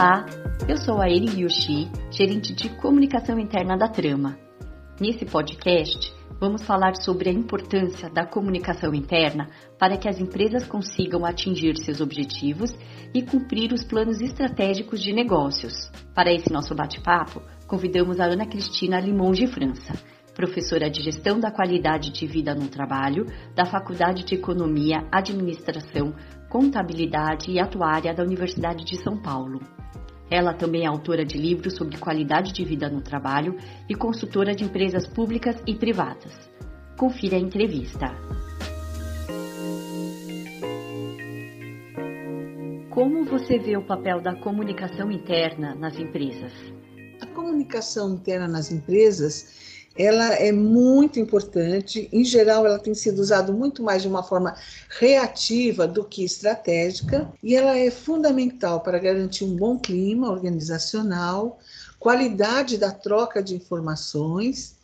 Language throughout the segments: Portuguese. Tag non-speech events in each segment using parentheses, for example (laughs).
Olá, eu sou a Eri Yoshi, gerente de comunicação interna da Trama. Nesse podcast, vamos falar sobre a importância da comunicação interna para que as empresas consigam atingir seus objetivos e cumprir os planos estratégicos de negócios. Para esse nosso bate-papo, convidamos a Ana Cristina Limon de França, professora de Gestão da Qualidade de Vida no Trabalho da Faculdade de Economia, Administração, Contabilidade e Atuária da Universidade de São Paulo. Ela também é autora de livros sobre qualidade de vida no trabalho e consultora de empresas públicas e privadas. Confira a entrevista. Como você vê o papel da comunicação interna nas empresas? A comunicação interna nas empresas ela é muito importante. Em geral, ela tem sido usada muito mais de uma forma reativa do que estratégica, e ela é fundamental para garantir um bom clima organizacional, qualidade da troca de informações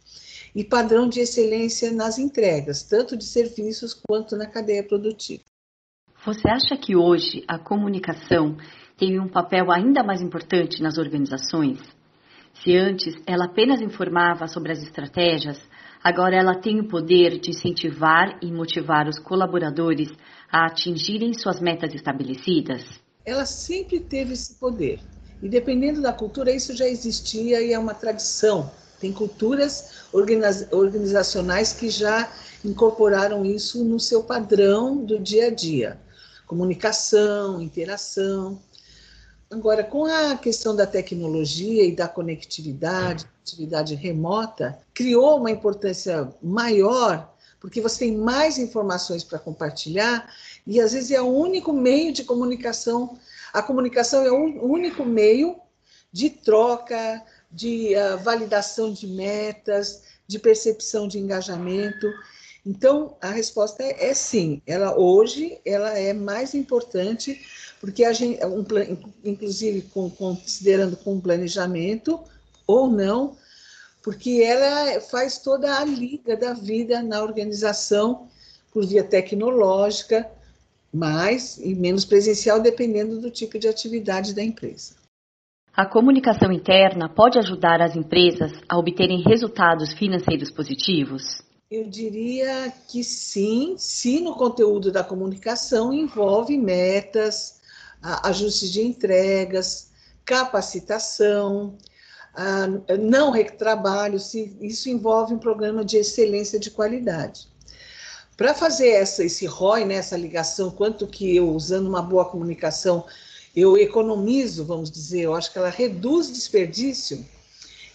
e padrão de excelência nas entregas, tanto de serviços quanto na cadeia produtiva. Você acha que hoje a comunicação tem um papel ainda mais importante nas organizações? Se antes ela apenas informava sobre as estratégias, agora ela tem o poder de incentivar e motivar os colaboradores a atingirem suas metas estabelecidas? Ela sempre teve esse poder. E dependendo da cultura, isso já existia e é uma tradição. Tem culturas organizacionais que já incorporaram isso no seu padrão do dia a dia. Comunicação, interação. Agora, com a questão da tecnologia e da conectividade, atividade remota, criou uma importância maior, porque você tem mais informações para compartilhar e às vezes é o único meio de comunicação. A comunicação é o único meio de troca, de uh, validação de metas, de percepção de engajamento. Então, a resposta é, é sim. Ela hoje ela é mais importante porque a gente, um, inclusive com, considerando com planejamento ou não, porque ela faz toda a liga da vida na organização por via tecnológica, mais e menos presencial, dependendo do tipo de atividade da empresa. A comunicação interna pode ajudar as empresas a obterem resultados financeiros positivos? Eu diria que sim, se no conteúdo da comunicação envolve metas, ajustes de entregas, capacitação, não retrabalho, se isso envolve um programa de excelência de qualidade. Para fazer essa, esse ROI, né, essa ligação, quanto que eu, usando uma boa comunicação, eu economizo, vamos dizer, eu acho que ela reduz desperdício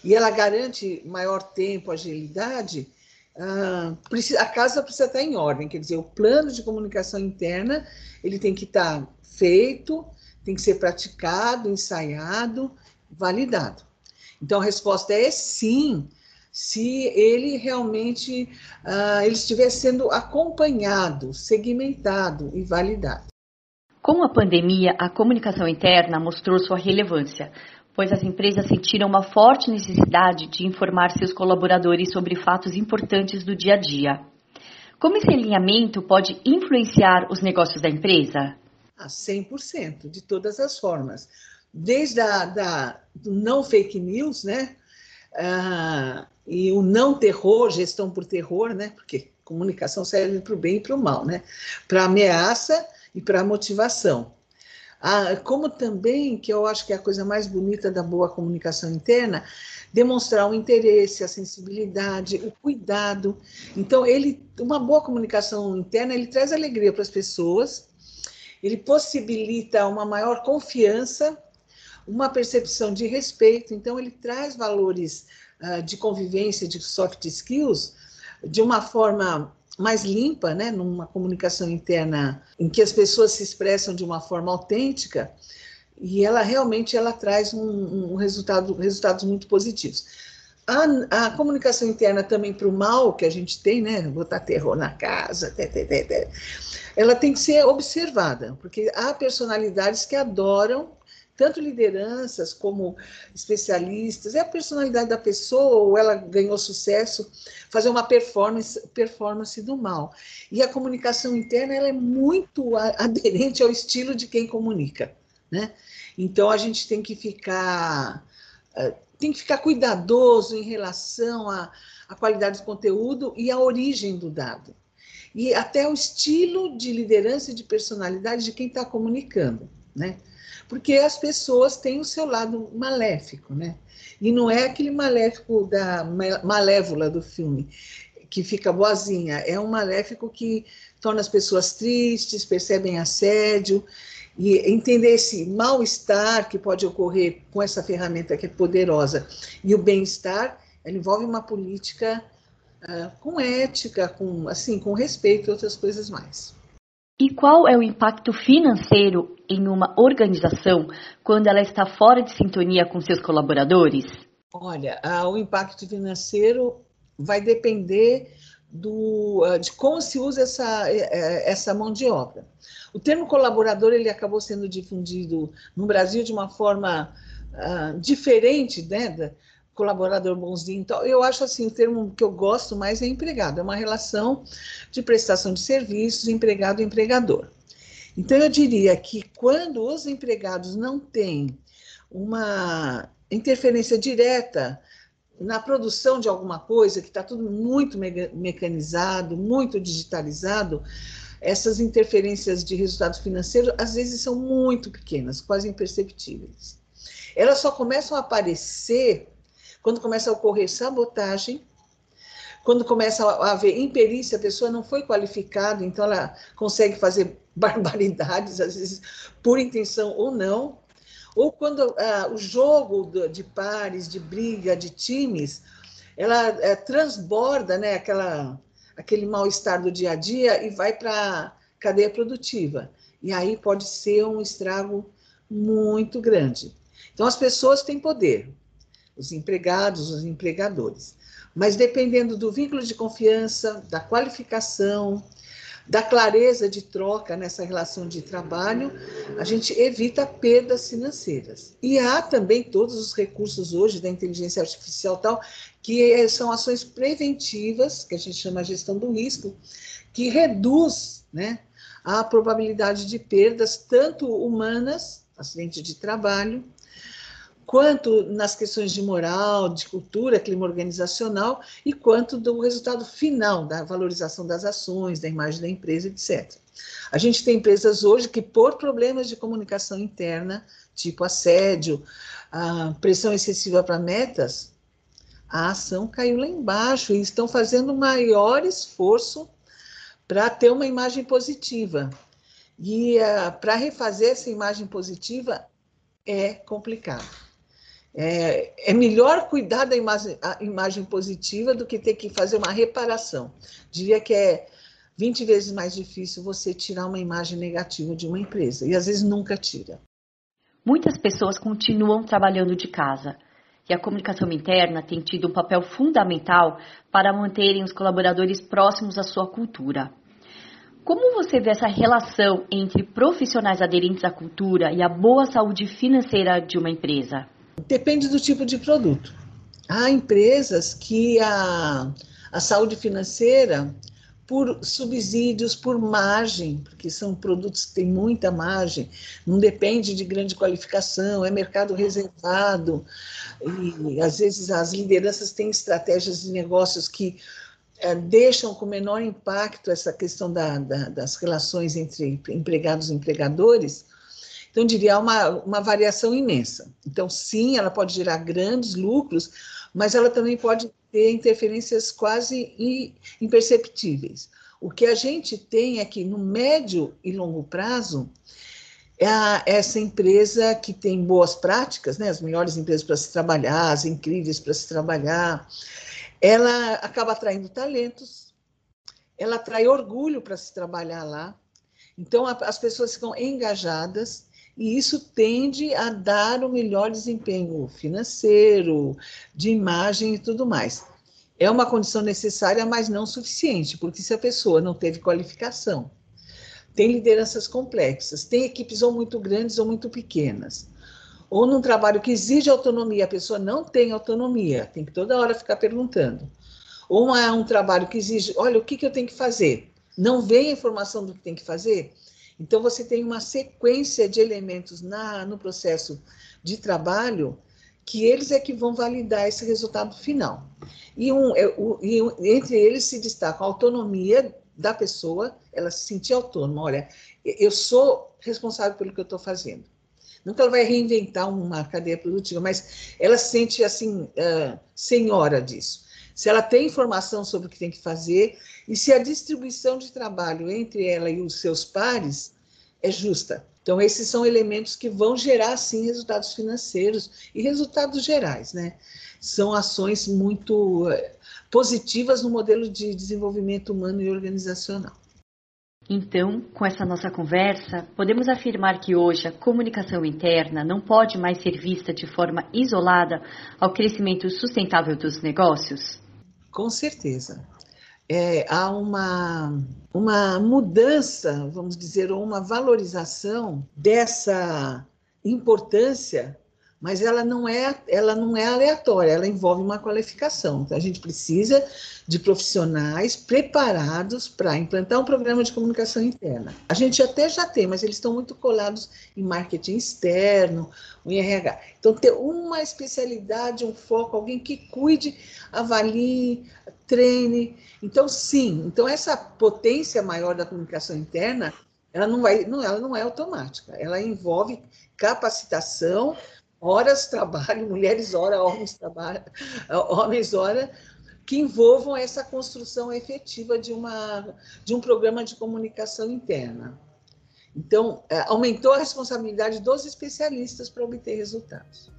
e ela garante maior tempo, agilidade, a casa precisa estar em ordem, quer dizer, o plano de comunicação interna, ele tem que estar feito, tem que ser praticado, ensaiado, validado. Então a resposta é sim, se ele realmente uh, ele estiver sendo acompanhado, segmentado e validado. Com a pandemia, a comunicação interna mostrou sua relevância, pois as empresas sentiram uma forte necessidade de informar seus colaboradores sobre fatos importantes do dia a dia. Como esse alinhamento pode influenciar os negócios da empresa? a 100%, de todas as formas. Desde a da, do não fake news, né? Ah, e o não terror, gestão por terror, né? Porque comunicação serve para o bem e para o mal, né? Para ameaça e para motivação. Ah, como também, que eu acho que é a coisa mais bonita da boa comunicação interna, demonstrar o interesse, a sensibilidade, o cuidado. Então, ele, uma boa comunicação interna, ele traz alegria para as pessoas, ele possibilita uma maior confiança, uma percepção de respeito, então ele traz valores uh, de convivência, de soft skills, de uma forma mais limpa, né, numa comunicação interna em que as pessoas se expressam de uma forma autêntica, e ela realmente ela traz um, um resultado, resultados muito positivos. A, a comunicação interna também para o mal que a gente tem, né, botar terror na casa, tê, tê, tê, ela tem que ser observada, porque há personalidades que adoram tanto lideranças como especialistas, é a personalidade da pessoa, ou ela ganhou sucesso, fazer uma performance, performance do mal. E a comunicação interna ela é muito (laughs) aderente ao estilo de quem comunica. Né? Então a gente tem que ficar eh, tem que ficar cuidadoso em relação à, à qualidade do conteúdo e à origem do dado. E até o estilo de liderança e de personalidade de quem está comunicando, né? Porque as pessoas têm o seu lado maléfico, né? E não é aquele maléfico da malévola do filme, que fica boazinha, é um maléfico que torna as pessoas tristes, percebem assédio, e entender esse mal-estar que pode ocorrer com essa ferramenta que é poderosa e o bem-estar, ela envolve uma política uh, com ética, com assim, com respeito e outras coisas mais. E qual é o impacto financeiro em uma organização quando ela está fora de sintonia com seus colaboradores? Olha, o impacto financeiro vai depender do, uh, de como se usa essa, eh, eh, essa mão de obra. O termo colaborador ele acabou sendo difundido no Brasil de uma forma uh, diferente, né? Colaborador bonzinho. Então, eu acho assim, o termo que eu gosto mais é empregado, é uma relação de prestação de serviços, empregado-empregador. Então, eu diria que quando os empregados não têm uma interferência direta na produção de alguma coisa, que está tudo muito mecanizado, muito digitalizado, essas interferências de resultados financeiros às vezes são muito pequenas, quase imperceptíveis. Elas só começam a aparecer quando começa a ocorrer sabotagem, quando começa a haver imperícia, a pessoa não foi qualificada, então ela consegue fazer (laughs) barbaridades, às vezes por intenção ou não, ou quando ah, o jogo de pares, de briga, de times, ela é, transborda né, aquela, aquele mal-estar do dia a dia e vai para a cadeia produtiva. E aí pode ser um estrago muito grande. Então, as pessoas têm poder, os empregados, os empregadores. Mas dependendo do vínculo de confiança, da qualificação, da clareza de troca nessa relação de trabalho, a gente evita perdas financeiras. E há também todos os recursos hoje da inteligência artificial tal, que são ações preventivas, que a gente chama de gestão do risco, que reduz né, a probabilidade de perdas, tanto humanas, acidente de trabalho, quanto nas questões de moral, de cultura, clima organizacional, e quanto do resultado final da valorização das ações, da imagem da empresa, etc. A gente tem empresas hoje que, por problemas de comunicação interna, tipo assédio, pressão excessiva para metas, a ação caiu lá embaixo e estão fazendo maior esforço para ter uma imagem positiva. E uh, para refazer essa imagem positiva é complicado. É, é melhor cuidar da imagem, imagem positiva do que ter que fazer uma reparação. Diria que é 20 vezes mais difícil você tirar uma imagem negativa de uma empresa, e às vezes nunca tira. Muitas pessoas continuam trabalhando de casa, e a comunicação interna tem tido um papel fundamental para manterem os colaboradores próximos à sua cultura. Como você vê essa relação entre profissionais aderentes à cultura e a boa saúde financeira de uma empresa? Depende do tipo de produto. Há empresas que a, a saúde financeira, por subsídios, por margem, porque são produtos que têm muita margem, não depende de grande qualificação, é mercado reservado, e às vezes as lideranças têm estratégias de negócios que é, deixam com menor impacto essa questão da, da, das relações entre empregados e empregadores, então, diria uma, uma variação imensa. Então, sim, ela pode gerar grandes lucros, mas ela também pode ter interferências quase imperceptíveis. O que a gente tem é que no médio e longo prazo, é a, essa empresa que tem boas práticas, né, as melhores empresas para se trabalhar, as incríveis para se trabalhar, ela acaba atraindo talentos, ela atrai orgulho para se trabalhar lá. Então, a, as pessoas ficam engajadas e isso tende a dar o melhor desempenho financeiro, de imagem e tudo mais. É uma condição necessária, mas não suficiente, porque se a pessoa não teve qualificação, tem lideranças complexas, tem equipes ou muito grandes ou muito pequenas, ou num trabalho que exige autonomia, a pessoa não tem autonomia, tem que toda hora ficar perguntando. Ou é um trabalho que exige, olha, o que, que eu tenho que fazer? Não vem a informação do que tem que fazer? Então, você tem uma sequência de elementos na, no processo de trabalho que eles é que vão validar esse resultado final. E, um, é, e entre eles se destaca a autonomia da pessoa, ela se sentir autônoma. Olha, eu sou responsável pelo que eu estou fazendo. Não que ela vai reinventar uma cadeia produtiva, mas ela se sente assim, uh, senhora disso. Se ela tem informação sobre o que tem que fazer e se a distribuição de trabalho entre ela e os seus pares é justa. Então, esses são elementos que vão gerar, sim, resultados financeiros e resultados gerais, né? São ações muito eh, positivas no modelo de desenvolvimento humano e organizacional. Então, com essa nossa conversa, podemos afirmar que hoje a comunicação interna não pode mais ser vista de forma isolada ao crescimento sustentável dos negócios? Com certeza. É, há uma, uma mudança, vamos dizer, ou uma valorização dessa importância mas ela não é ela não é aleatória, ela envolve uma qualificação. Então a gente precisa de profissionais preparados para implantar um programa de comunicação interna. A gente até já tem, mas eles estão muito colados em marketing externo, em RH. Então ter uma especialidade, um foco, alguém que cuide, avalie, treine. Então sim, então essa potência maior da comunicação interna, ela não vai, não, ela não é automática. Ela envolve capacitação horas trabalho, mulheres hora, homens trabalho, homens hora, que envolvam essa construção efetiva de, uma, de um programa de comunicação interna. Então, é, aumentou a responsabilidade dos especialistas para obter resultados.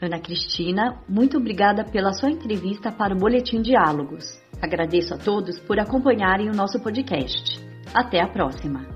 Ana Cristina, muito obrigada pela sua entrevista para o Boletim Diálogos. Agradeço a todos por acompanharem o nosso podcast. Até a próxima!